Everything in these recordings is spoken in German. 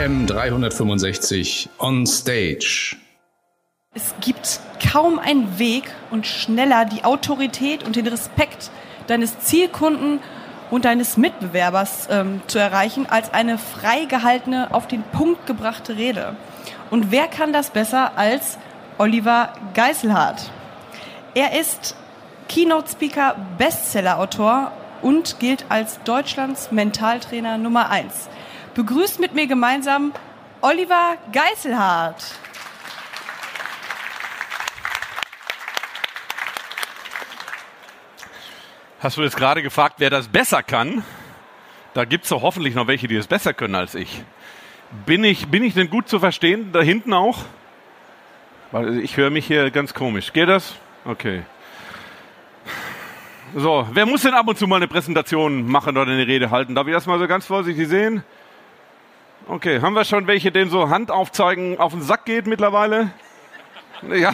AM 365 on stage. Es gibt kaum einen Weg und schneller die Autorität und den Respekt deines Zielkunden und deines Mitbewerbers ähm, zu erreichen als eine frei gehaltene, auf den Punkt gebrachte Rede. Und wer kann das besser als Oliver Geiselhardt? Er ist Keynote-Speaker, Bestseller-Autor und gilt als Deutschlands Mentaltrainer Nummer eins. Begrüßt mit mir gemeinsam Oliver Geiselhardt. Hast du jetzt gerade gefragt, wer das besser kann? Da gibt es doch hoffentlich noch welche, die es besser können als ich. Bin ich, bin ich denn gut zu verstehen? Da hinten auch? Weil ich höre mich hier ganz komisch. Geht das? Okay. So, wer muss denn ab und zu mal eine Präsentation machen oder eine Rede halten? Darf ich das mal so ganz vorsichtig sehen? Okay, haben wir schon welche, denen so Hand aufzeigen auf den Sack geht mittlerweile? Ja,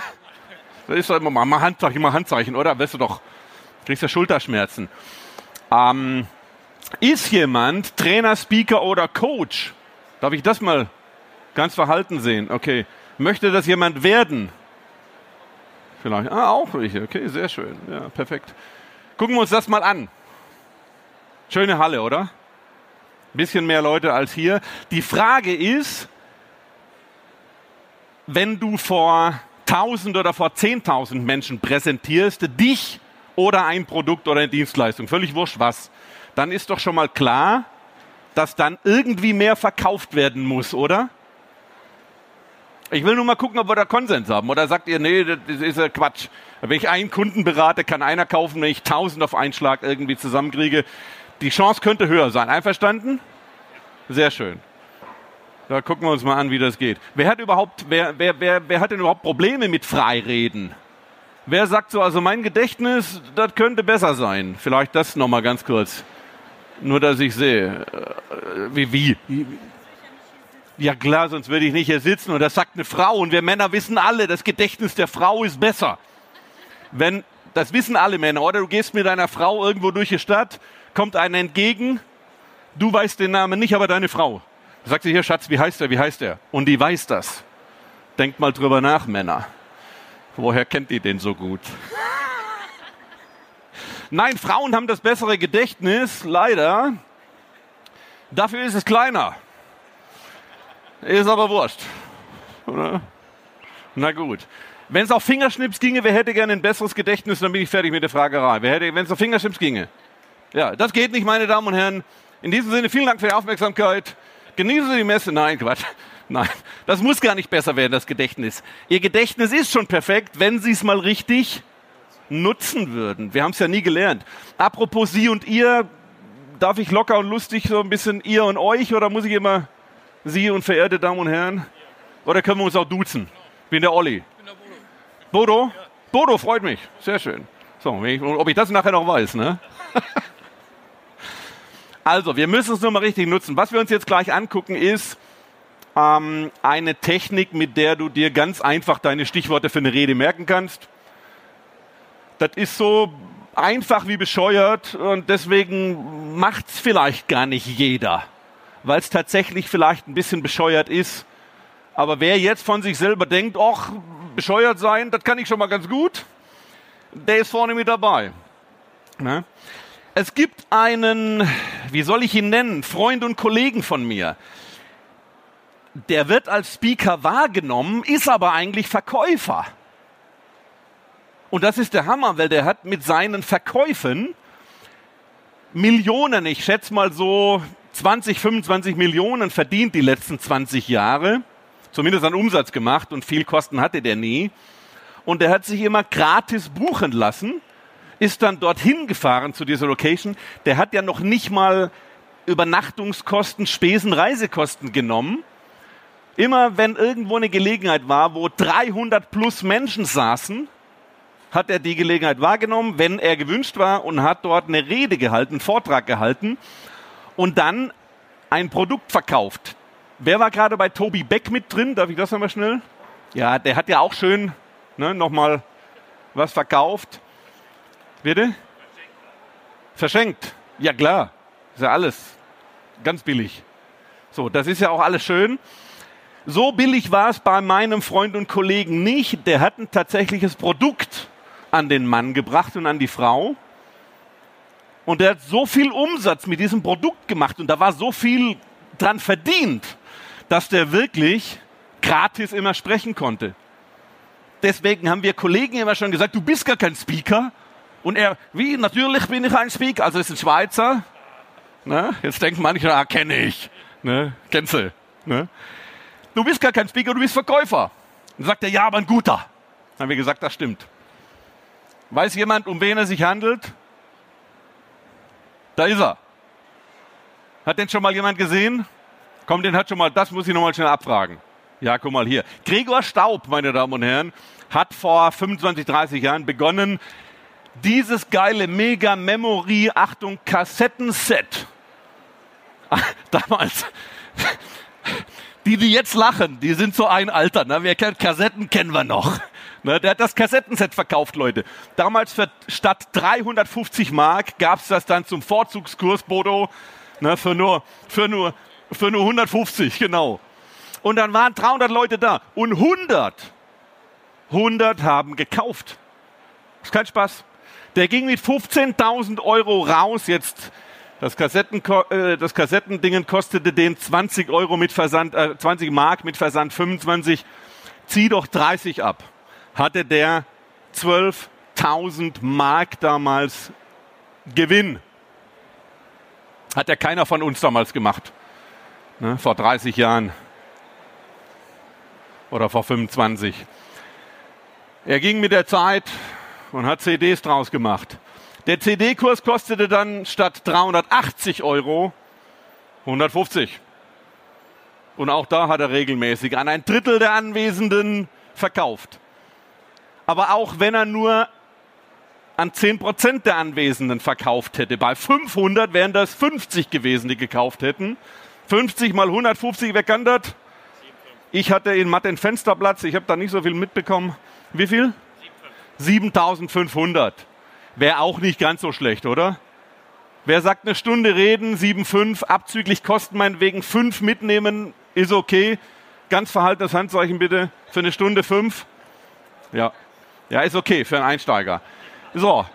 das ist doch immer mal Handzeichen, immer Handzeichen, oder? Weißt du doch, kriegst ja Schulterschmerzen. Ähm, ist jemand Trainer, Speaker oder Coach? Darf ich das mal ganz verhalten sehen? Okay. Möchte das jemand werden? Vielleicht. Ah, auch welche. Okay, sehr schön. Ja, perfekt. Gucken wir uns das mal an. Schöne Halle, oder? Bisschen mehr Leute als hier. Die Frage ist, wenn du vor 1000 oder vor 10.000 Menschen präsentierst, dich oder ein Produkt oder eine Dienstleistung, völlig wurscht was, dann ist doch schon mal klar, dass dann irgendwie mehr verkauft werden muss, oder? Ich will nur mal gucken, ob wir da Konsens haben. Oder sagt ihr, nee, das ist ja Quatsch. Wenn ich einen Kunden berate, kann einer kaufen, wenn ich tausend auf einen Schlag irgendwie zusammenkriege. Die Chance könnte höher sein. Einverstanden? Sehr schön. Da gucken wir uns mal an, wie das geht. Wer hat überhaupt, wer, wer, wer, wer hat denn überhaupt Probleme mit Freireden? Wer sagt so, also mein Gedächtnis, das könnte besser sein? Vielleicht das nochmal ganz kurz. Nur, dass ich sehe. Äh, wie, wie? Ja klar, sonst würde ich nicht hier sitzen. Und das sagt eine Frau. Und wir Männer wissen alle, das Gedächtnis der Frau ist besser. Wenn, das wissen alle Männer, oder? Du gehst mit deiner Frau irgendwo durch die Stadt, kommt einer entgegen, du weißt den Namen nicht, aber deine Frau. Sagt sie hier, Schatz, wie heißt er, wie heißt er? Und die weiß das. Denkt mal drüber nach, Männer. Woher kennt die den so gut? Nein, Frauen haben das bessere Gedächtnis, leider. Dafür ist es kleiner. Ist aber wurscht. Oder? Na gut. Wenn es auf Fingerschnips ginge, wer hätte gerne ein besseres Gedächtnis, dann bin ich fertig mit der Fragerei. Wer hätte, wenn es auf Fingerschnips ginge? Ja, das geht nicht, meine Damen und Herren. In diesem Sinne, vielen Dank für die Aufmerksamkeit. Genießen Sie die Messe. Nein, Quatsch. Nein, das muss gar nicht besser werden, das Gedächtnis. Ihr Gedächtnis ist schon perfekt, wenn Sie es mal richtig nutzen würden. Wir haben es ja nie gelernt. Apropos Sie und Ihr, darf ich locker und lustig so ein bisschen Ihr und Euch oder muss ich immer Sie und verehrte Damen und Herren? Oder können wir uns auch duzen? Ich bin der Olli. Ich bin der Bodo. Bodo? Bodo, freut mich. Sehr schön. So, ob ich das nachher noch weiß, ne? also, wir müssen es nur mal richtig nutzen. Was wir uns jetzt gleich angucken, ist ähm, eine Technik, mit der du dir ganz einfach deine Stichworte für eine Rede merken kannst. Das ist so einfach wie bescheuert und deswegen macht es vielleicht gar nicht jeder weil es tatsächlich vielleicht ein bisschen bescheuert ist. Aber wer jetzt von sich selber denkt, ach, bescheuert sein, das kann ich schon mal ganz gut, der ist vorne mit dabei. Ne? Es gibt einen, wie soll ich ihn nennen, Freund und Kollegen von mir. Der wird als Speaker wahrgenommen, ist aber eigentlich Verkäufer. Und das ist der Hammer, weil der hat mit seinen Verkäufen Millionen, ich schätze mal so 20, 25 Millionen verdient die letzten 20 Jahre, zumindest an Umsatz gemacht und viel Kosten hatte der nie. Und er hat sich immer gratis buchen lassen, ist dann dorthin gefahren zu dieser Location. Der hat ja noch nicht mal Übernachtungskosten, Spesen, Reisekosten genommen. Immer wenn irgendwo eine Gelegenheit war, wo 300 plus Menschen saßen, hat er die Gelegenheit wahrgenommen, wenn er gewünscht war und hat dort eine Rede gehalten, einen Vortrag gehalten und dann ein Produkt verkauft. Wer war gerade bei Toby Beck mit drin? Darf ich das nochmal schnell? Ja, der hat ja auch schön ne, nochmal was verkauft. Bitte? Verschenkt. Ja klar. Ist ja alles ganz billig. So, das ist ja auch alles schön. So billig war es bei meinem Freund und Kollegen nicht. Der hat ein tatsächliches Produkt an den Mann gebracht und an die Frau. Und der hat so viel Umsatz mit diesem Produkt gemacht und da war so viel dran verdient, dass der wirklich gratis immer sprechen konnte. Deswegen haben wir Kollegen immer schon gesagt, du bist gar kein Speaker. Und er, wie, natürlich bin ich ein Speaker, also ist ein Schweizer. Ne? Jetzt denken manche, ah, kenne ich. Ne? Kennst du? Ne? Du bist gar kein Speaker, du bist Verkäufer. Dann sagt er, ja, aber ein guter. Dann haben wir gesagt, das stimmt. Weiß jemand, um wen es sich handelt? Da ist er. Hat den schon mal jemand gesehen? Komm, den hat schon mal, das muss ich nochmal schnell abfragen. Ja, guck mal hier. Gregor Staub, meine Damen und Herren, hat vor 25, 30 Jahren begonnen, dieses geile Mega Memory, Achtung, Kassettenset. Damals. Die, die jetzt lachen, die sind so ein Alter. Ne? Wer kennt Kassetten, kennen wir noch. Ne? Der hat das Kassettenset verkauft, Leute. Damals für statt 350 Mark gab es das dann zum Vorzugskurs, Bodo, ne? für, nur, für, nur, für nur 150, genau. Und dann waren 300 Leute da. Und 100, 100 haben gekauft. Ist kein Spaß. Der ging mit 15.000 Euro raus. Jetzt das, Kassetten, äh, das Kassettendingen kostete den 20 Euro mit Versand, äh, 20 Mark mit Versand 25. Zieh doch 30 ab. Hatte der 12.000 Mark damals Gewinn. Hat ja keiner von uns damals gemacht. Ne, vor 30 Jahren oder vor 25. Er ging mit der Zeit und hat CDs draus gemacht. Der CD-Kurs kostete dann statt 380 Euro 150. Und auch da hat er regelmäßig an ein Drittel der Anwesenden verkauft. Aber auch wenn er nur an 10% der Anwesenden verkauft hätte, bei 500 wären das 50 gewesen, die gekauft hätten. 50 mal 150, wer kann das? Ich hatte in Mathe einen Fensterplatz, ich habe da nicht so viel mitbekommen. Wie viel? 7500. Wäre auch nicht ganz so schlecht, oder? Wer sagt eine Stunde reden, 7,5, abzüglich Kosten meinetwegen 5 mitnehmen, ist okay. Ganz verhaltenes Handzeichen bitte. Für eine Stunde 5. Ja. Ja, ist okay für einen Einsteiger. So.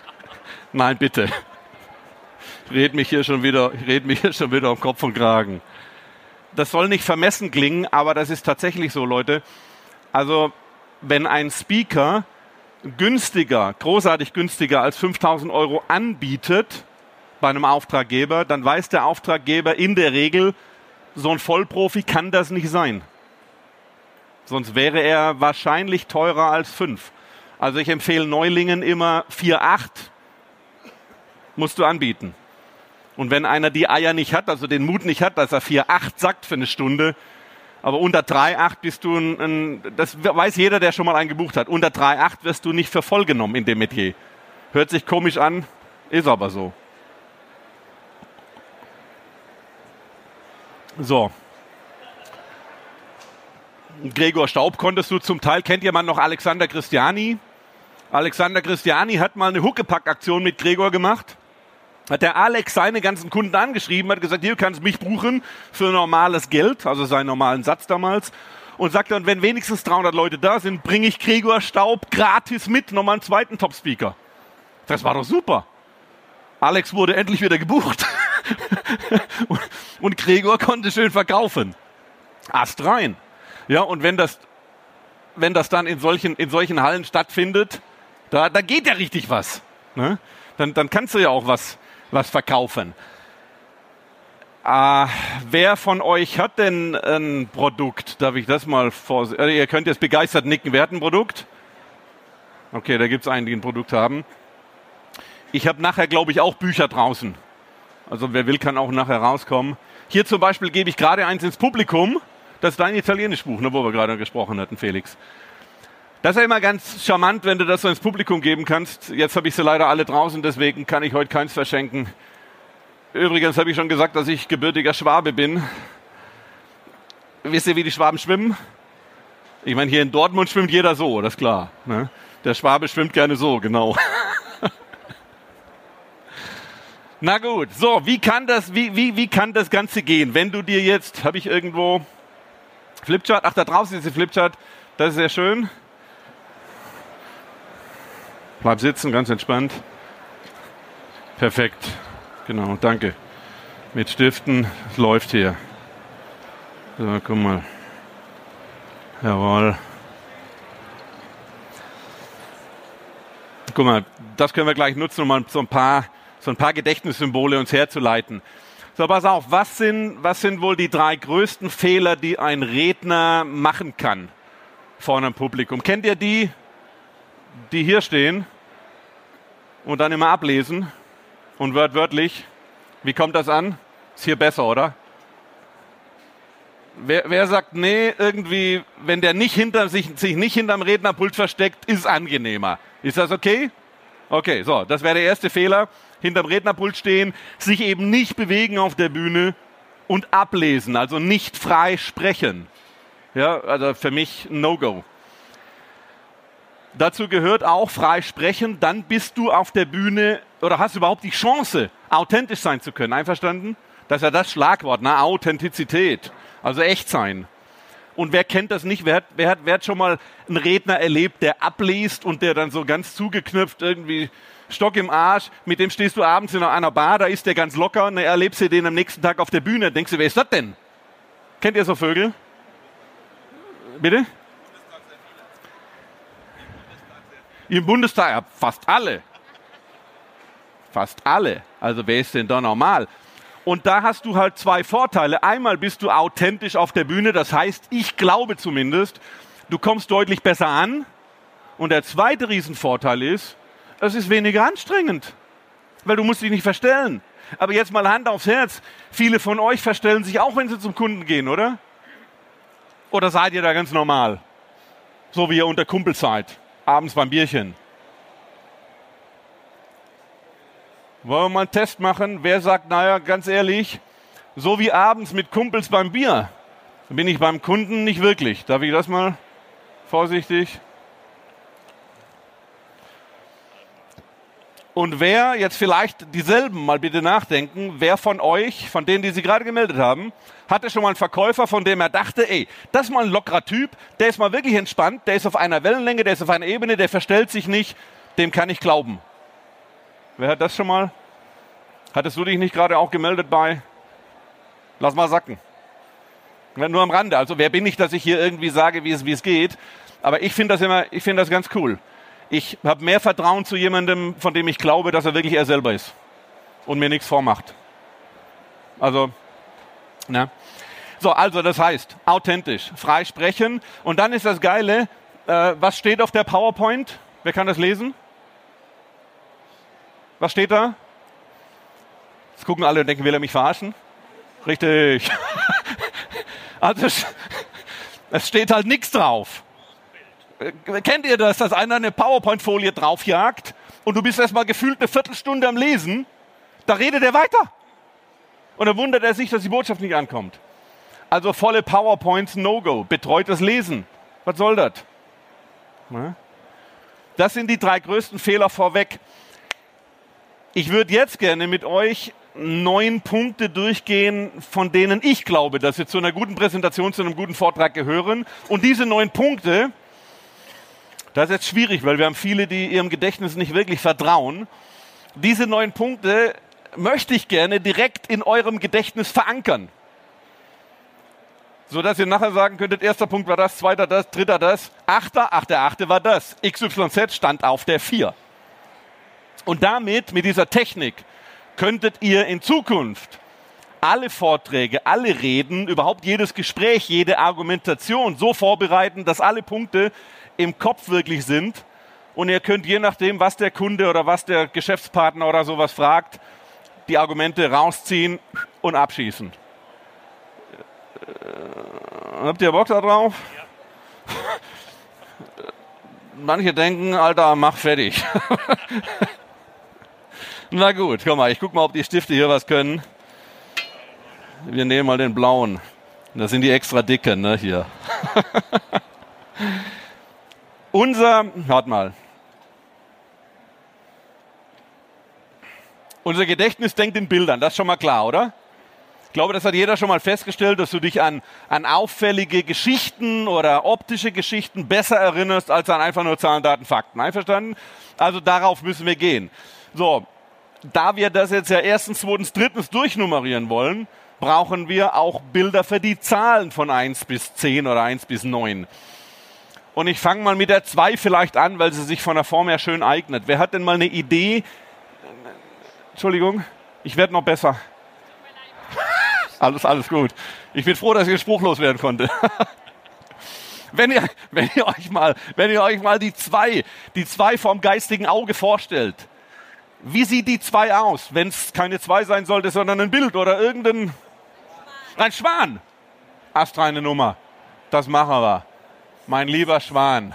Nein, bitte. Red mich hier schon wieder, red mich hier schon wieder um Kopf und Kragen das soll nicht vermessen klingen, aber das ist tatsächlich so, Leute. Also, wenn ein Speaker günstiger, großartig günstiger als 5000 Euro anbietet bei einem Auftraggeber, dann weiß der Auftraggeber in der Regel, so ein Vollprofi kann das nicht sein. Sonst wäre er wahrscheinlich teurer als 5. Also ich empfehle Neulingen immer 4,8 musst du anbieten. Und wenn einer die Eier nicht hat, also den Mut nicht hat, dass er 4,8 sagt für eine Stunde, aber unter 3,8 bist du ein, ein, das weiß jeder, der schon mal einen gebucht hat, unter 3,8 wirst du nicht für voll genommen in dem Metier. Hört sich komisch an, ist aber so. So. Gregor Staub konntest du zum Teil, kennt jemand noch Alexander Christiani? Alexander Christiani hat mal eine Huckepack-Aktion mit Gregor gemacht hat der Alex seine ganzen Kunden angeschrieben, hat gesagt, hier kannst mich buchen für normales Geld, also seinen normalen Satz damals. Und sagt dann, wenn wenigstens 300 Leute da sind, bringe ich Gregor Staub gratis mit, nochmal einen zweiten Top-Speaker. Das war doch super. Alex wurde endlich wieder gebucht. und Gregor konnte schön verkaufen. Ast rein. Ja, und wenn das, wenn das dann in solchen, in solchen Hallen stattfindet, da, da geht ja richtig was. Ne? Dann, dann kannst du ja auch was, was verkaufen. Äh, wer von euch hat denn ein Produkt? Darf ich das mal vor? Äh, ihr könnt jetzt begeistert nicken. Wer hat ein Produkt? Okay, da gibt es einen, die ein Produkt haben. Ich habe nachher, glaube ich, auch Bücher draußen. Also wer will, kann auch nachher rauskommen. Hier zum Beispiel gebe ich gerade eins ins Publikum. Das ist dein Italienischbuch, ne, wo wir gerade gesprochen hatten, Felix. Das ist ja immer ganz charmant, wenn du das so ins Publikum geben kannst. Jetzt habe ich sie leider alle draußen, deswegen kann ich heute keins verschenken. Übrigens habe ich schon gesagt, dass ich gebürtiger Schwabe bin. Wisst ihr, wie die Schwaben schwimmen? Ich meine, hier in Dortmund schwimmt jeder so, das ist klar. Ne? Der Schwabe schwimmt gerne so, genau. Na gut, so, wie kann das, wie, wie, wie kann das Ganze gehen? Wenn du dir jetzt, habe ich irgendwo Flipchart, ach da draußen ist die Flipchart, das ist sehr schön. Bleib sitzen, ganz entspannt. Perfekt, genau, danke. Mit Stiften, läuft hier. So, guck mal. Jawohl. Guck mal, das können wir gleich nutzen, um mal so ein paar, so ein paar Gedächtnissymbole uns herzuleiten. So, pass auf, was sind, was sind wohl die drei größten Fehler, die ein Redner machen kann vor einem Publikum? Kennt ihr die, die hier stehen und dann immer ablesen und wörtlich? Wie kommt das an? Ist hier besser, oder? Wer, wer sagt, nee, irgendwie, wenn der nicht hinter sich, sich nicht hinterm Rednerpult versteckt, ist angenehmer. Ist das okay? Okay, so, das wäre der erste Fehler. Hinterm Rednerpult stehen, sich eben nicht bewegen auf der Bühne und ablesen, also nicht frei sprechen. Ja, also für mich No-Go. Dazu gehört auch frei sprechen, dann bist du auf der Bühne oder hast überhaupt die Chance, authentisch sein zu können. Einverstanden? Das ist ja das Schlagwort, ne? Authentizität. Also echt sein. Und wer kennt das nicht? Wer hat, wer, hat, wer hat schon mal einen Redner erlebt, der abliest und der dann so ganz zugeknüpft irgendwie Stock im Arsch, mit dem stehst du abends in einer Bar, da ist der ganz locker und dann erlebst du den am nächsten Tag auf der Bühne. Denkst du, wer ist das denn? Kennt ihr so Vögel? Bitte? Im Bundestag, ja, fast alle. Fast alle. Also wer ist denn da normal? Und da hast du halt zwei Vorteile. Einmal bist du authentisch auf der Bühne, das heißt, ich glaube zumindest, du kommst deutlich besser an. Und der zweite Riesenvorteil ist, es ist weniger anstrengend, weil du musst dich nicht verstellen. Aber jetzt mal Hand aufs Herz. Viele von euch verstellen sich auch, wenn sie zum Kunden gehen, oder? Oder seid ihr da ganz normal? So wie ihr unter Kumpel seid, abends beim Bierchen. Wollen wir mal einen Test machen? Wer sagt, naja, ganz ehrlich, so wie abends mit Kumpels beim Bier, bin ich beim Kunden nicht wirklich. Darf ich das mal vorsichtig? Und wer jetzt vielleicht dieselben mal bitte nachdenken, wer von euch, von denen, die Sie gerade gemeldet haben, hatte schon mal einen Verkäufer, von dem er dachte, ey, das ist mal ein lockerer Typ, der ist mal wirklich entspannt, der ist auf einer Wellenlänge, der ist auf einer Ebene, der verstellt sich nicht, dem kann ich glauben. Wer hat das schon mal? Hattest du dich nicht gerade auch gemeldet bei? Lass mal sacken. Nur am Rande. Also wer bin ich, dass ich hier irgendwie sage, wie es, wie es geht? Aber ich finde das immer, ich finde das ganz cool. Ich habe mehr Vertrauen zu jemandem, von dem ich glaube, dass er wirklich er selber ist und mir nichts vormacht. Also, ne? So, also das heißt, authentisch, frei sprechen. Und dann ist das Geile, äh, was steht auf der PowerPoint? Wer kann das lesen? Was steht da? Jetzt gucken alle und denken, will er mich verarschen? Richtig. also es steht halt nichts drauf. Äh, kennt ihr das, dass einer eine PowerPoint-Folie draufjagt und du bist erstmal gefühlt eine Viertelstunde am Lesen? Da redet er weiter. Und dann wundert er sich, dass die Botschaft nicht ankommt. Also volle PowerPoints No-Go. Betreutes Lesen. Was soll das? Das sind die drei größten Fehler vorweg. Ich würde jetzt gerne mit euch neun Punkte durchgehen, von denen ich glaube, dass sie zu einer guten Präsentation, zu einem guten Vortrag gehören. Und diese neun Punkte, das ist jetzt schwierig, weil wir haben viele, die ihrem Gedächtnis nicht wirklich vertrauen. Diese neun Punkte möchte ich gerne direkt in eurem Gedächtnis verankern. So dass ihr nachher sagen könntet, erster Punkt war das, zweiter das, dritter das, achter, ach der achte war das. XYZ stand auf der vier. Und damit, mit dieser Technik, könntet ihr in Zukunft alle Vorträge, alle Reden, überhaupt jedes Gespräch, jede Argumentation so vorbereiten, dass alle Punkte im Kopf wirklich sind. Und ihr könnt je nachdem, was der Kunde oder was der Geschäftspartner oder sowas fragt, die Argumente rausziehen und abschießen. Äh, habt ihr Bock da drauf? Ja. Manche denken, Alter, mach fertig. Na gut, komm mal, ich guck mal, ob die Stifte hier was können. Wir nehmen mal den blauen. Das sind die extra dicken, ne, hier. Unser, warte mal. Unser Gedächtnis denkt in Bildern, das ist schon mal klar, oder? Ich glaube, das hat jeder schon mal festgestellt, dass du dich an, an auffällige Geschichten oder optische Geschichten besser erinnerst als an einfach nur Zahlen, Daten, Fakten. Einverstanden? Also darauf müssen wir gehen. So, da wir das jetzt ja erstens, zweitens, drittens durchnummerieren wollen, brauchen wir auch Bilder für die Zahlen von 1 bis 10 oder 1 bis 9. Und ich fange mal mit der 2 vielleicht an, weil sie sich von der Form her schön eignet. Wer hat denn mal eine Idee? Entschuldigung, ich werde noch besser. Alles, alles gut. Ich bin froh, dass ich spruchlos werden konnte. wenn ihr, wenn ihr euch mal, wenn ihr euch mal die zwei, die zwei vom geistigen Auge vorstellt, wie sieht die zwei aus, wenn es keine zwei sein sollte, sondern ein Bild oder irgendein, ein Schwan? Astreine Nummer. Das machen wir. Mein lieber Schwan.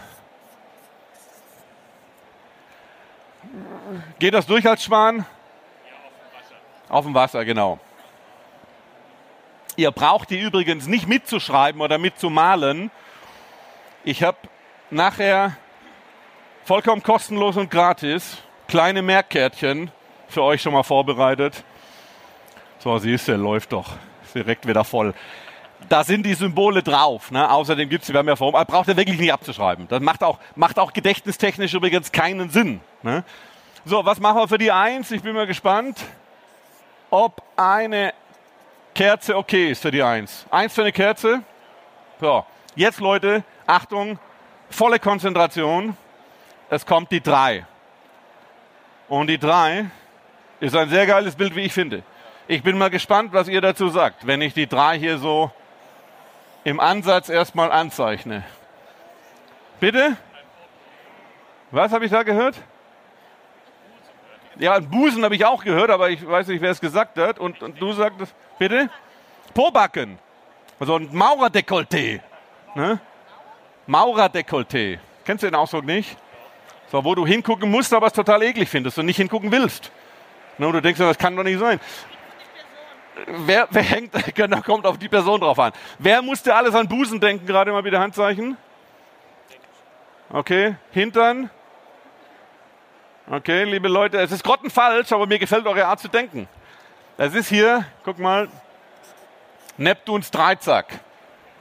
Geht das durch als Schwan? Auf dem Wasser, genau. Ihr braucht die übrigens nicht mitzuschreiben oder mitzumalen. Ich habe nachher vollkommen kostenlos und gratis kleine Merkkärtchen für euch schon mal vorbereitet. So, siehst du, läuft doch. Direkt wieder voll. Da sind die Symbole drauf. Ne? Außerdem gibt es, wir haben ja vor, braucht ihr wirklich nicht abzuschreiben. Das macht auch, macht auch gedächtnistechnisch übrigens keinen Sinn. Ne? So, was machen wir für die Eins? Ich bin mal gespannt, ob eine Kerze okay ist für die Eins. Eins für eine Kerze. So, jetzt Leute, Achtung, volle Konzentration. Es kommt die drei. Und die drei ist ein sehr geiles Bild, wie ich finde. Ich bin mal gespannt, was ihr dazu sagt, wenn ich die drei hier so im Ansatz erstmal anzeichne. Bitte? Was habe ich da gehört? Ja, Busen habe ich auch gehört, aber ich weiß nicht, wer es gesagt hat. Und, und du sagtest, bitte? Pobacken. Also ein Maurerdekolleté. Ne? Maurerdekolleté. Kennst du den Ausdruck nicht? So, wo du hingucken musst, aber es total eklig findest und nicht hingucken willst. Ne, und du denkst, das kann doch nicht sein. Wer, wer hängt, genau, kommt auf die Person drauf an. Wer musste alles an Busen denken, gerade mal wieder Handzeichen? Okay, Hintern? Okay, liebe Leute, es ist grottenfalsch, aber mir gefällt eure Art zu denken. Es ist hier, guck mal, Neptuns Dreizack.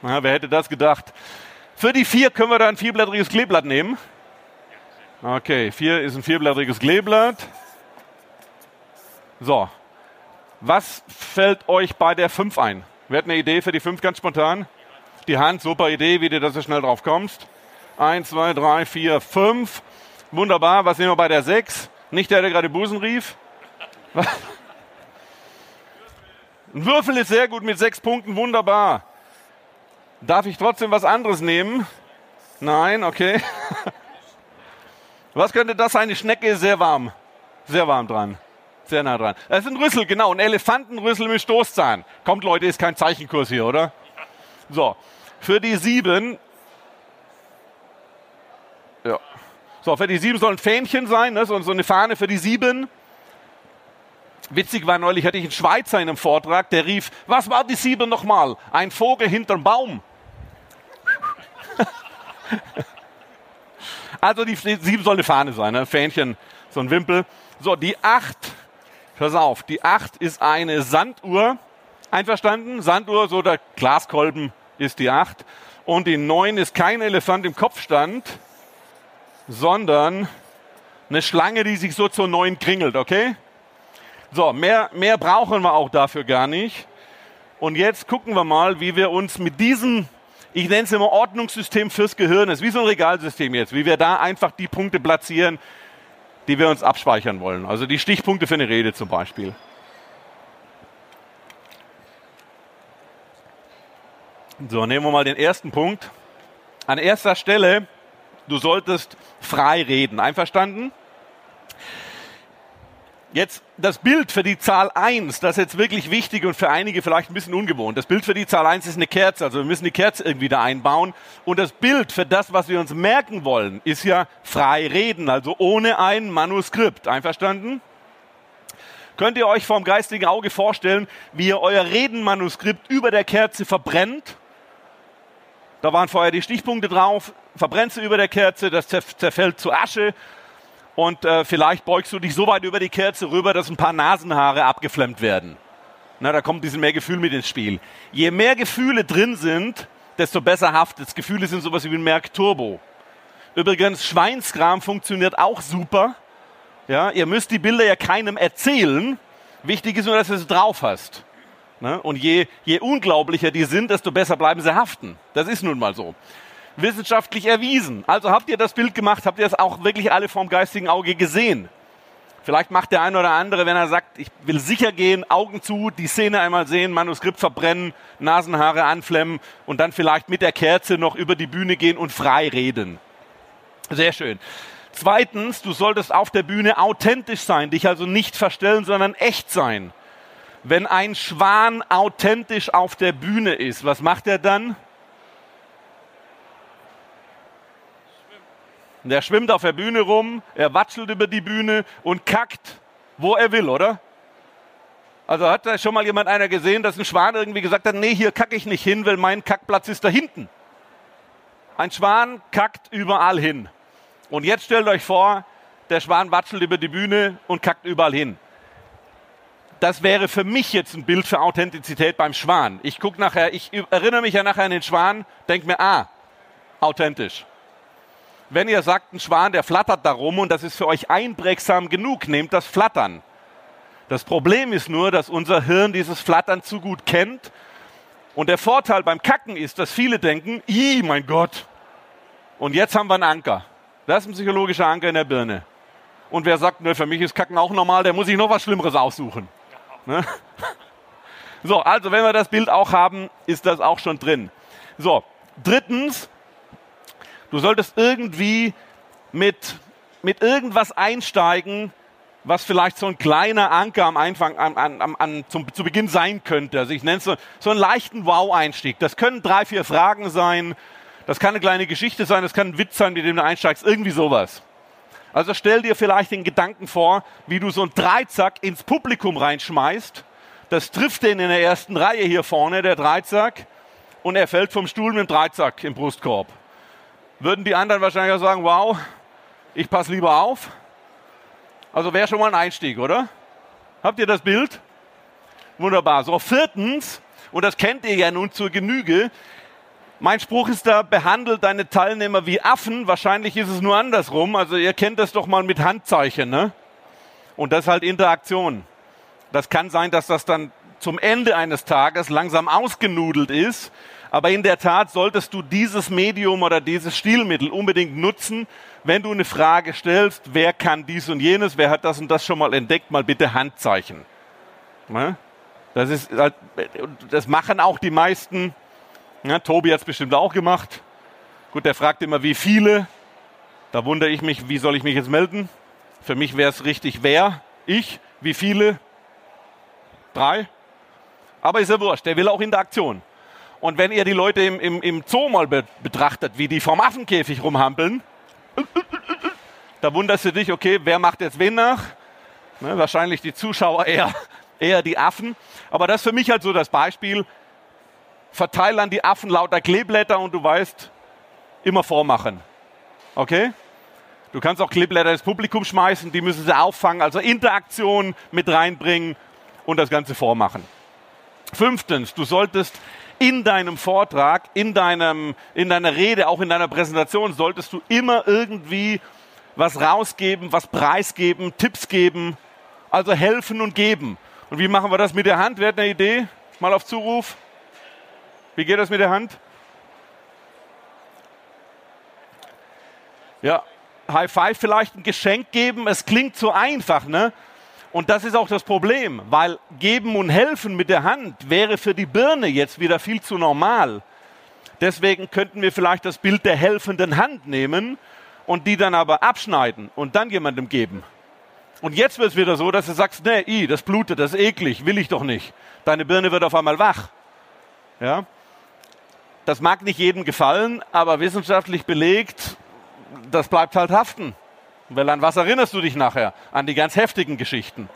Na, wer hätte das gedacht? Für die vier können wir da ein vierblättriges Kleeblatt nehmen. Okay, vier ist ein vierblättriges Kleeblatt. So, was fällt euch bei der fünf ein? Wer hat eine Idee für die fünf ganz spontan? Die Hand, super Idee, wie du da so schnell drauf kommst. Eins, zwei, drei, vier, fünf. Wunderbar. Was nehmen wir bei der 6? Nicht der, der gerade Busen rief? Ein Würfel ist sehr gut mit sechs Punkten. Wunderbar. Darf ich trotzdem was anderes nehmen? Nein, okay. Was könnte das sein? Die Schnecke ist sehr warm. Sehr warm dran. Sehr nah dran. Das ist ein Rüssel, genau. Ein Elefantenrüssel mit Stoßzahn. Kommt, Leute, ist kein Zeichenkurs hier, oder? So. Für die sieben So, für die sieben soll ein Fähnchen sein, ne? so, so eine Fahne für die sieben. Witzig war neulich, hatte ich einen Schweizer in einem Vortrag, der rief, was war die sieben nochmal? Ein Vogel hinterm Baum. also die sieben soll eine Fahne sein, ne? Fähnchen, so ein Wimpel. So, die acht, pass auf, die acht ist eine Sanduhr. Einverstanden? Sanduhr, so der Glaskolben ist die acht. Und die neun ist kein Elefant im Kopfstand, sondern eine Schlange, die sich so zur neuen kringelt, okay? So, mehr, mehr brauchen wir auch dafür gar nicht. Und jetzt gucken wir mal, wie wir uns mit diesem, ich nenne es immer Ordnungssystem fürs Gehirn, ist wie so ein Regalsystem jetzt, wie wir da einfach die Punkte platzieren, die wir uns abspeichern wollen. Also die Stichpunkte für eine Rede zum Beispiel. So, nehmen wir mal den ersten Punkt. An erster Stelle Du solltest frei reden. Einverstanden? Jetzt das Bild für die Zahl 1, das ist jetzt wirklich wichtig und für einige vielleicht ein bisschen ungewohnt. Das Bild für die Zahl 1 ist eine Kerze, also wir müssen die Kerze irgendwie da einbauen. Und das Bild für das, was wir uns merken wollen, ist ja frei reden, also ohne ein Manuskript. Einverstanden? Könnt ihr euch vom geistigen Auge vorstellen, wie ihr euer Redenmanuskript über der Kerze verbrennt? Da waren vorher die Stichpunkte drauf, verbrennt sie über der Kerze, das zerfällt zu Asche und äh, vielleicht beugst du dich so weit über die Kerze rüber, dass ein paar Nasenhaare abgeflemmt werden. Na, da kommt ein bisschen mehr Gefühl mit ins Spiel. Je mehr Gefühle drin sind, desto besser haftet Gefühle sind sowas wie ein Merk Turbo. Übrigens, Schweinskram funktioniert auch super. Ja, ihr müsst die Bilder ja keinem erzählen. Wichtig ist nur, dass du es drauf hast. Ne? Und je, je unglaublicher die sind, desto besser bleiben sie haften. Das ist nun mal so. Wissenschaftlich erwiesen. Also habt ihr das Bild gemacht, habt ihr das auch wirklich alle vom geistigen Auge gesehen? Vielleicht macht der eine oder andere, wenn er sagt, ich will sicher gehen, Augen zu, die Szene einmal sehen, Manuskript verbrennen, Nasenhaare anflemmen und dann vielleicht mit der Kerze noch über die Bühne gehen und frei reden. Sehr schön. Zweitens, du solltest auf der Bühne authentisch sein, dich also nicht verstellen, sondern echt sein. Wenn ein Schwan authentisch auf der Bühne ist, was macht er dann? Der schwimmt auf der Bühne rum, er watschelt über die Bühne und kackt, wo er will, oder? Also hat da schon mal jemand einer gesehen, dass ein Schwan irgendwie gesagt hat, nee, hier kacke ich nicht hin, weil mein Kackplatz ist da hinten. Ein Schwan kackt überall hin. Und jetzt stellt euch vor, der Schwan watschelt über die Bühne und kackt überall hin. Das wäre für mich jetzt ein Bild für Authentizität beim Schwan. Ich gucke nachher, ich erinnere mich ja nachher an den Schwan, denke mir, ah, authentisch. Wenn ihr sagt, ein Schwan, der flattert darum und das ist für euch einprägsam genug, nehmt das Flattern. Das Problem ist nur, dass unser Hirn dieses Flattern zu gut kennt. Und der Vorteil beim Kacken ist, dass viele denken, i, mein Gott. Und jetzt haben wir einen Anker. Das ist ein psychologischer Anker in der Birne. Und wer sagt, ne, für mich ist Kacken auch normal, der muss sich noch was Schlimmeres aussuchen. Ne? So, also wenn wir das Bild auch haben, ist das auch schon drin. So, drittens, du solltest irgendwie mit, mit irgendwas einsteigen, was vielleicht so ein kleiner Anker am Anfang, an, an, an, zum, zu Beginn sein könnte. Also ich nenne es so, so einen leichten Wow-Einstieg. Das können drei, vier Fragen sein, das kann eine kleine Geschichte sein, das kann ein Witz sein, mit dem du einsteigst, irgendwie sowas. Also stell dir vielleicht den Gedanken vor, wie du so einen Dreizack ins Publikum reinschmeißt. Das trifft den in der ersten Reihe hier vorne, der Dreizack, und er fällt vom Stuhl mit dem Dreizack im Brustkorb. Würden die anderen wahrscheinlich sagen, wow, ich passe lieber auf. Also wäre schon mal ein Einstieg, oder? Habt ihr das Bild? Wunderbar. So, viertens, und das kennt ihr ja nun zur Genüge, mein Spruch ist da, behandelt deine Teilnehmer wie Affen. Wahrscheinlich ist es nur andersrum. Also ihr kennt das doch mal mit Handzeichen, ne? Und das ist halt Interaktion. Das kann sein, dass das dann zum Ende eines Tages langsam ausgenudelt ist. Aber in der Tat solltest du dieses Medium oder dieses Stilmittel unbedingt nutzen, wenn du eine Frage stellst, wer kann dies und jenes, wer hat das und das schon mal entdeckt, mal bitte Handzeichen. Das ist, halt, das machen auch die meisten Tobi hat es bestimmt auch gemacht. Gut, der fragt immer, wie viele. Da wundere ich mich, wie soll ich mich jetzt melden? Für mich wäre es richtig, wer? Ich? Wie viele? Drei? Aber ist ja wurscht, der will auch Interaktion. Und wenn ihr die Leute im, im, im Zoo mal be betrachtet, wie die vom Affenkäfig rumhampeln, da wunderst du dich, okay, wer macht jetzt wen nach? Ne, wahrscheinlich die Zuschauer eher, eher die Affen. Aber das ist für mich halt so das Beispiel, verteile an die Affen lauter Kleeblätter und du weißt, immer vormachen. Okay? Du kannst auch Kleeblätter ins Publikum schmeißen, die müssen sie auffangen, also Interaktion mit reinbringen und das Ganze vormachen. Fünftens, du solltest in deinem Vortrag, in, deinem, in deiner Rede, auch in deiner Präsentation, solltest du immer irgendwie was rausgeben, was preisgeben, Tipps geben, also helfen und geben. Und wie machen wir das mit der Hand? Wer hat eine Idee? Mal auf Zuruf. Wie geht das mit der Hand? Ja, High Five vielleicht ein Geschenk geben, es klingt so einfach, ne? Und das ist auch das Problem, weil geben und helfen mit der Hand wäre für die Birne jetzt wieder viel zu normal. Deswegen könnten wir vielleicht das Bild der helfenden Hand nehmen und die dann aber abschneiden und dann jemandem geben. Und jetzt wird es wieder so, dass du sagst, nee, das blutet, das ist eklig, will ich doch nicht. Deine Birne wird auf einmal wach. Ja? Das mag nicht jedem gefallen, aber wissenschaftlich belegt, das bleibt halt haften. Weil an was erinnerst du dich nachher? An die ganz heftigen Geschichten.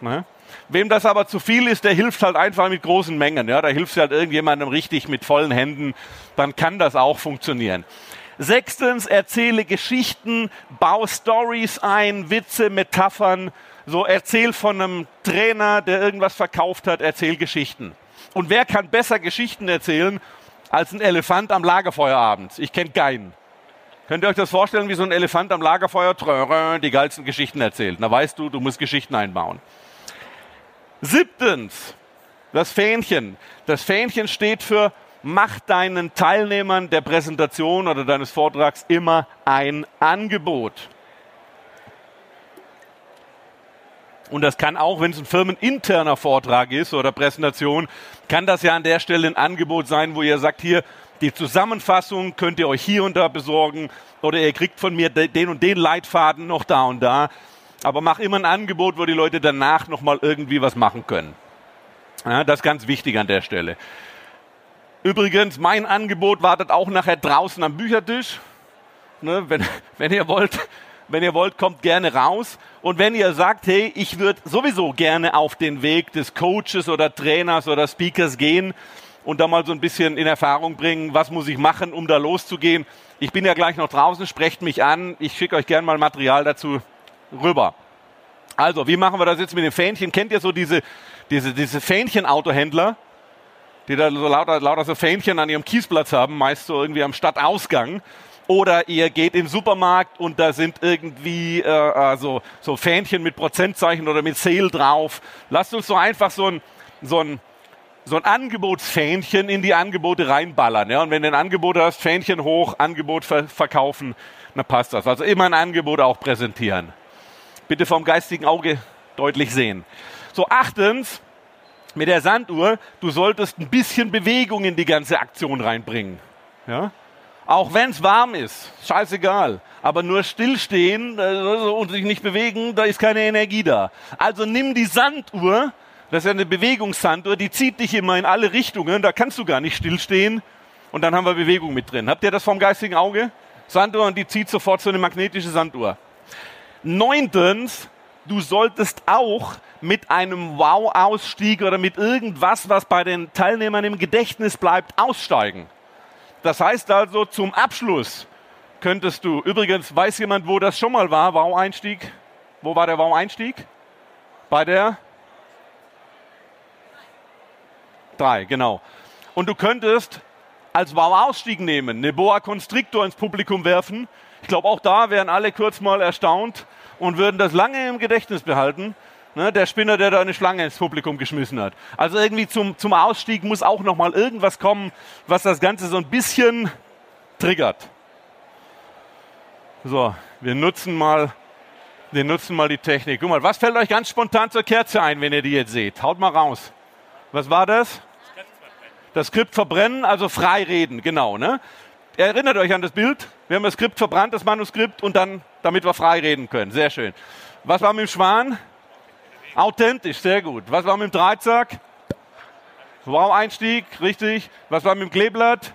Ne? Wem das aber zu viel ist, der hilft halt einfach mit großen Mengen. Ja? Da hilft halt irgendjemandem richtig mit vollen Händen, dann kann das auch funktionieren. Sechstens, erzähle Geschichten, bau Stories ein, Witze, Metaphern. So, erzähl von einem Trainer, der irgendwas verkauft hat, erzähl Geschichten. Und wer kann besser Geschichten erzählen als ein Elefant am Lagerfeuerabend? Ich kenne keinen. Könnt ihr euch das vorstellen, wie so ein Elefant am Lagerfeuer die geilsten Geschichten erzählt? Da weißt du, du musst Geschichten einbauen. Siebtens, das Fähnchen. Das Fähnchen steht für mach deinen Teilnehmern der Präsentation oder deines Vortrags immer ein Angebot. Und das kann auch, wenn es ein firmeninterner Vortrag ist oder Präsentation, kann das ja an der Stelle ein Angebot sein, wo ihr sagt, hier, die Zusammenfassung könnt ihr euch hier und da besorgen oder ihr kriegt von mir den und den Leitfaden noch da und da. Aber mach immer ein Angebot, wo die Leute danach nochmal irgendwie was machen können. Ja, das ist ganz wichtig an der Stelle. Übrigens, mein Angebot wartet auch nachher draußen am Büchertisch. Ne, wenn, wenn ihr wollt, wenn ihr wollt, kommt gerne raus. Und wenn ihr sagt, hey, ich würde sowieso gerne auf den Weg des Coaches oder Trainers oder Speakers gehen und da mal so ein bisschen in Erfahrung bringen, was muss ich machen, um da loszugehen. Ich bin ja gleich noch draußen, sprecht mich an. Ich schicke euch gerne mal Material dazu rüber. Also, wie machen wir das jetzt mit den Fähnchen? Kennt ihr so diese, diese, diese Fähnchen-Autohändler? die da so lauter, lauter so Fähnchen an ihrem Kiesplatz haben, meist so irgendwie am Stadtausgang. Oder ihr geht in den Supermarkt und da sind irgendwie äh, also, so Fähnchen mit Prozentzeichen oder mit Sale drauf. Lasst uns so einfach so ein, so ein, so ein Angebotsfähnchen in die Angebote reinballern. Ja? Und wenn du ein Angebot hast, Fähnchen hoch, Angebot ver verkaufen, dann passt das. Also immer ein Angebot auch präsentieren. Bitte vom geistigen Auge deutlich sehen. So, achtens, mit der Sanduhr, du solltest ein bisschen Bewegung in die ganze Aktion reinbringen. Ja? Auch wenn es warm ist, scheißegal. Aber nur stillstehen äh, und sich nicht bewegen, da ist keine Energie da. Also nimm die Sanduhr, das ist ja eine Bewegungssanduhr, die zieht dich immer in alle Richtungen, da kannst du gar nicht stillstehen. Und dann haben wir Bewegung mit drin. Habt ihr das vom geistigen Auge? Sanduhr und die zieht sofort so eine magnetische Sanduhr. Neuntens, du solltest auch mit einem Wow-Ausstieg oder mit irgendwas, was bei den Teilnehmern im Gedächtnis bleibt, aussteigen. Das heißt also, zum Abschluss könntest du, übrigens, weiß jemand, wo das schon mal war, Wow-Einstieg? Wo war der Wow-Einstieg? Bei der? Drei, genau. Und du könntest als Wow-Ausstieg nehmen, eine Boa Constrictor ins Publikum werfen. Ich glaube, auch da wären alle kurz mal erstaunt und würden das lange im Gedächtnis behalten. Ne, der Spinner, der da eine Schlange ins Publikum geschmissen hat. Also irgendwie zum, zum Ausstieg muss auch noch mal irgendwas kommen, was das Ganze so ein bisschen triggert. So, wir nutzen mal, wir nutzen mal die Technik. Guck mal, was fällt euch ganz spontan zur Kerze ein, wenn ihr die jetzt seht? Haut mal raus. Was war das? Das Skript verbrennen, also frei reden, genau. Ne? Erinnert euch an das Bild? Wir haben das Skript verbrannt, das Manuskript, und dann, damit wir frei reden können. Sehr schön. Was war mit dem Schwan? Authentisch, sehr gut. Was war mit dem Dreizack? Wow-Einstieg, richtig. Was war mit dem Kleeblatt?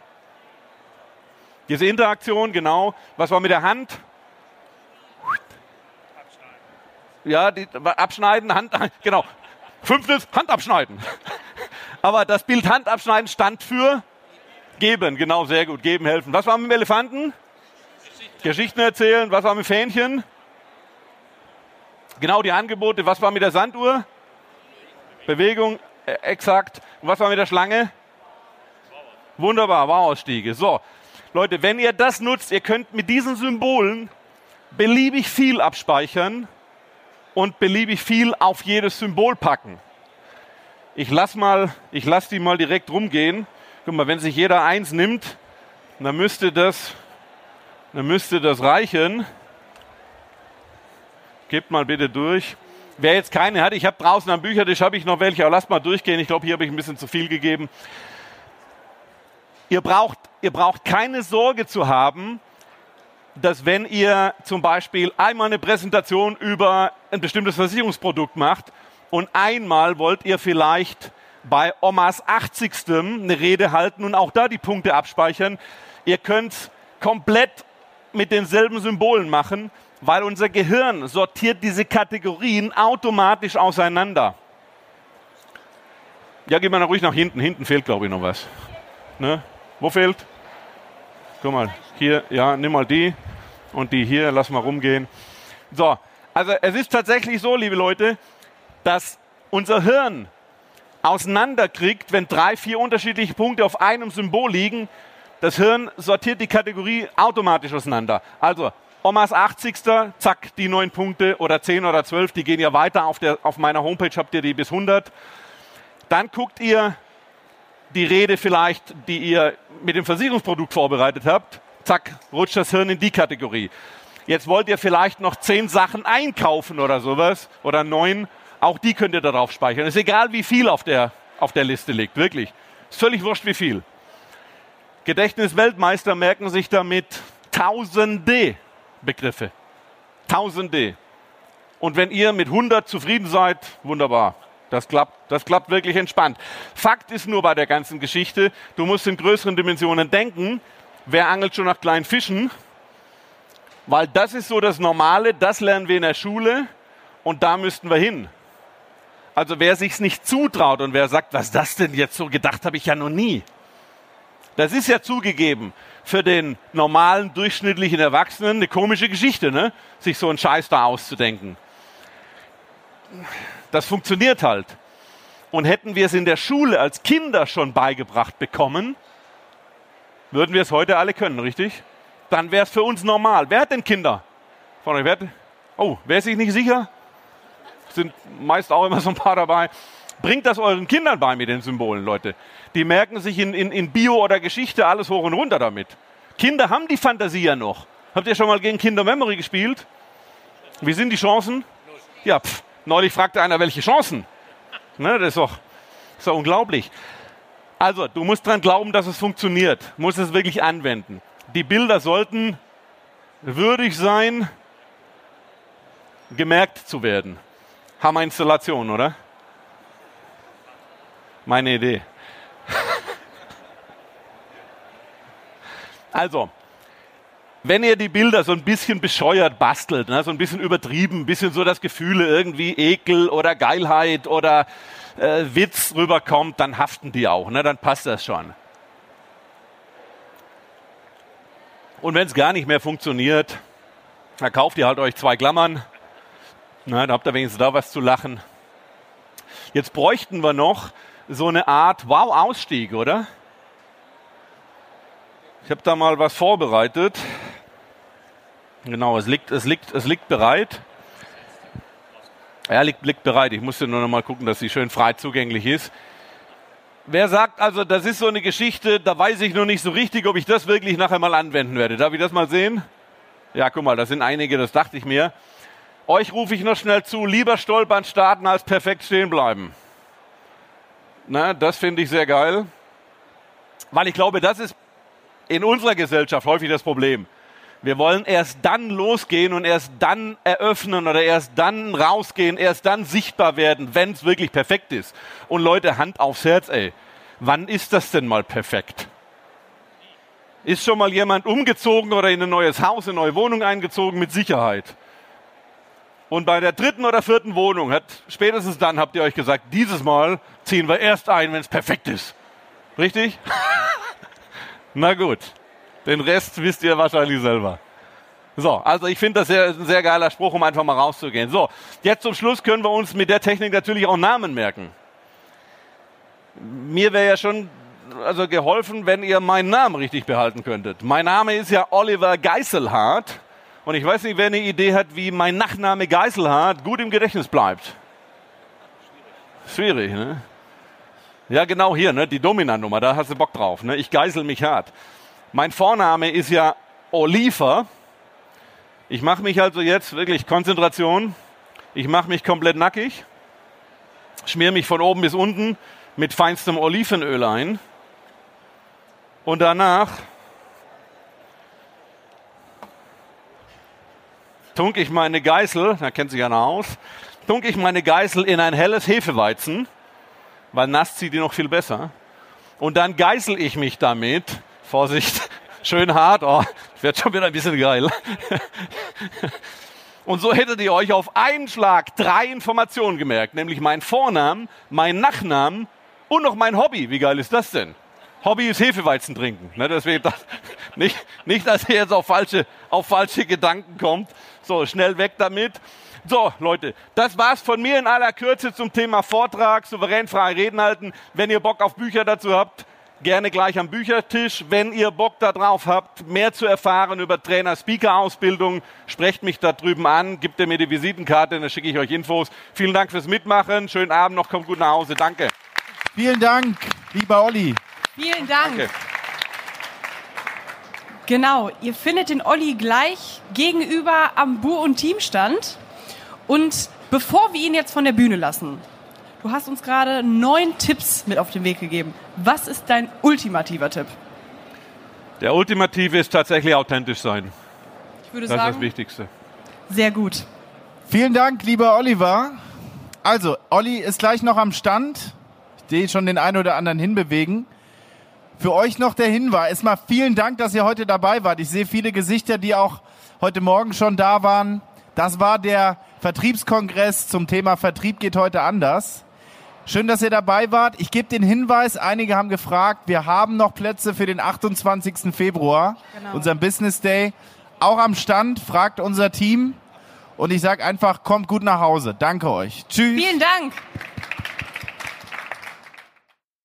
Diese Interaktion, genau. Was war mit der Hand? Ja, die, abschneiden, Hand, genau. Fünftes, Hand abschneiden. Aber das Bild Hand abschneiden stand für geben, genau, sehr gut. Geben, helfen. Was war mit dem Elefanten? Geschichten, Geschichten erzählen. Was war mit dem Fähnchen? Genau die Angebote. Was war mit der Sanduhr? Bewegung, äh, exakt. Und was war mit der Schlange? Wunderbar, Wow-Ausstiege. So, Leute, wenn ihr das nutzt, ihr könnt mit diesen Symbolen beliebig viel abspeichern und beliebig viel auf jedes Symbol packen. Ich lasse mal, ich lasse die mal direkt rumgehen. Guck mal, wenn sich jeder eins nimmt, dann müsste das, dann müsste das reichen. Gebt mal bitte durch. Wer jetzt keine hat, ich habe draußen am Büchertisch habe ich noch welche, aber lasst mal durchgehen. Ich glaube, hier habe ich ein bisschen zu viel gegeben. Ihr braucht, ihr braucht keine Sorge zu haben, dass wenn ihr zum Beispiel einmal eine Präsentation über ein bestimmtes Versicherungsprodukt macht und einmal wollt ihr vielleicht bei Omas 80. eine Rede halten und auch da die Punkte abspeichern, ihr könnt komplett mit denselben Symbolen machen weil unser Gehirn sortiert diese Kategorien automatisch auseinander. Ja, gehen wir noch ruhig nach hinten. Hinten fehlt, glaube ich, noch was. Ne? Wo fehlt? Guck mal. Hier, ja, nimm mal die und die hier, lass mal rumgehen. So, also es ist tatsächlich so, liebe Leute, dass unser Hirn auseinanderkriegt, wenn drei, vier unterschiedliche Punkte auf einem Symbol liegen. Das Hirn sortiert die Kategorie automatisch auseinander. Also Omas 80. Zack, die neun Punkte oder zehn oder zwölf, die gehen ja weiter. Auf, der, auf meiner Homepage habt ihr die bis 100. Dann guckt ihr die Rede vielleicht, die ihr mit dem Versicherungsprodukt vorbereitet habt. Zack, rutscht das Hirn in die Kategorie. Jetzt wollt ihr vielleicht noch zehn Sachen einkaufen oder sowas oder neun. Auch die könnt ihr darauf speichern. Ist egal, wie viel auf der, auf der Liste liegt, wirklich. Ist völlig wurscht, wie viel. Gedächtnisweltmeister merken sich damit Tausende Begriffe. Tausende. Und wenn ihr mit 100 zufrieden seid, wunderbar. Das klappt, das klappt wirklich entspannt. Fakt ist nur bei der ganzen Geschichte, du musst in größeren Dimensionen denken. Wer angelt schon nach kleinen Fischen? Weil das ist so das Normale, das lernen wir in der Schule und da müssten wir hin. Also wer sich's nicht zutraut und wer sagt, was das denn jetzt so gedacht habe ich ja noch nie. Das ist ja zugegeben für den normalen, durchschnittlichen Erwachsenen eine komische Geschichte, ne? sich so einen Scheiß da auszudenken. Das funktioniert halt. Und hätten wir es in der Schule als Kinder schon beigebracht bekommen, würden wir es heute alle können, richtig? Dann wäre es für uns normal. Wer hat denn Kinder? Von euch, wer hat, oh, wer ist sich nicht sicher? Sind meist auch immer so ein paar dabei. Bringt das euren Kindern bei mit den Symbolen, Leute. Die merken sich in, in, in Bio oder Geschichte alles hoch und runter damit. Kinder haben die Fantasie ja noch. Habt ihr schon mal gegen Kinder Memory gespielt? Wie sind die Chancen? Ja, pff, neulich fragte einer, welche Chancen? Ne, das ist doch, ist doch unglaublich. Also, du musst dran glauben, dass es funktioniert. Musst es wirklich anwenden. Die Bilder sollten würdig sein, gemerkt zu werden. Hammer Installation, oder? Meine Idee. also, wenn ihr die Bilder so ein bisschen bescheuert bastelt, ne, so ein bisschen übertrieben, ein bisschen so das Gefühl irgendwie Ekel oder Geilheit oder äh, Witz rüberkommt, dann haften die auch, ne, dann passt das schon. Und wenn es gar nicht mehr funktioniert, dann kauft ihr halt euch zwei Klammern, ne, dann habt ihr wenigstens da was zu lachen. Jetzt bräuchten wir noch so eine Art Wow-Ausstieg, oder? Ich habe da mal was vorbereitet. Genau, es liegt, es liegt, es liegt bereit. Ja, liegt, liegt bereit. Ich musste nur noch mal gucken, dass sie schön frei zugänglich ist. Wer sagt also, das ist so eine Geschichte, da weiß ich noch nicht so richtig, ob ich das wirklich nachher mal anwenden werde. Darf ich das mal sehen? Ja, guck mal, da sind einige, das dachte ich mir. Euch rufe ich noch schnell zu, lieber stolpern starten als perfekt stehen bleiben. Na, das finde ich sehr geil, weil ich glaube, das ist in unserer Gesellschaft häufig das Problem. Wir wollen erst dann losgehen und erst dann eröffnen oder erst dann rausgehen, erst dann sichtbar werden, wenn es wirklich perfekt ist. Und Leute, Hand aufs Herz, ey. Wann ist das denn mal perfekt? Ist schon mal jemand umgezogen oder in ein neues Haus, in eine neue Wohnung eingezogen? Mit Sicherheit. Und bei der dritten oder vierten Wohnung hat spätestens dann habt ihr euch gesagt, dieses Mal ziehen wir erst ein, wenn es perfekt ist. Richtig? Na gut. Den Rest wisst ihr wahrscheinlich selber. So, also ich finde das sehr, ein sehr geiler Spruch, um einfach mal rauszugehen. So, jetzt zum Schluss können wir uns mit der Technik natürlich auch Namen merken. Mir wäre ja schon also geholfen, wenn ihr meinen Namen richtig behalten könntet. Mein Name ist ja Oliver Geiselhardt. Und ich weiß nicht, wer eine Idee hat, wie mein Nachname Geiselhardt gut im Gedächtnis bleibt. Schwierig, ne? Ja, genau hier, ne? Die Dominantnummer, da hast du Bock drauf, ne? Ich geisel mich hart. Mein Vorname ist ja Oliver. Ich mache mich also jetzt wirklich Konzentration. Ich mache mich komplett nackig, schmier mich von oben bis unten mit feinstem Olivenöl ein und danach tunk ich meine Geißel, da kennt sich einer aus, tunk ich meine Geißel in ein helles Hefeweizen, weil nass zieht die noch viel besser. Und dann geißel ich mich damit, Vorsicht, schön hart, oh, wird schon wieder ein bisschen geil. Und so hättet ihr euch auf einen Schlag drei Informationen gemerkt, nämlich mein Vornamen, mein Nachnamen und noch mein Hobby. Wie geil ist das denn? Hobby ist Hefeweizen trinken. Ne, deswegen das, nicht, nicht, dass ihr jetzt auf falsche, auf falsche Gedanken kommt. So, schnell weg damit. So, Leute, das war's von mir in aller Kürze zum Thema Vortrag, souverän frei reden halten. Wenn ihr Bock auf Bücher dazu habt, gerne gleich am Büchertisch. Wenn ihr Bock darauf habt, mehr zu erfahren über Trainer-Speaker-Ausbildung, sprecht mich da drüben an, gebt ihr mir die Visitenkarte, dann schicke ich euch Infos. Vielen Dank fürs Mitmachen. Schönen Abend noch, kommt gut nach Hause. Danke. Vielen Dank, lieber Olli. Vielen Dank. Danke. Genau, ihr findet den Olli gleich gegenüber am Bu- und Teamstand. Und bevor wir ihn jetzt von der Bühne lassen, du hast uns gerade neun Tipps mit auf den Weg gegeben. Was ist dein ultimativer Tipp? Der Ultimative ist tatsächlich authentisch sein. Ich würde Das ist das sagen, Wichtigste. sehr gut. Vielen Dank, lieber Oliver. Also, Olli ist gleich noch am Stand. Ich sehe schon den einen oder anderen hinbewegen. Für euch noch der Hinweis. Erstmal vielen Dank, dass ihr heute dabei wart. Ich sehe viele Gesichter, die auch heute Morgen schon da waren. Das war der Vertriebskongress zum Thema Vertrieb geht heute anders. Schön, dass ihr dabei wart. Ich gebe den Hinweis, einige haben gefragt, wir haben noch Plätze für den 28. Februar, Genau. unseren Business Day. Auch am Stand, fragt unser Team. Und ich sage einfach, kommt gut nach Hause. Danke euch. Tschüss. Vielen Dank.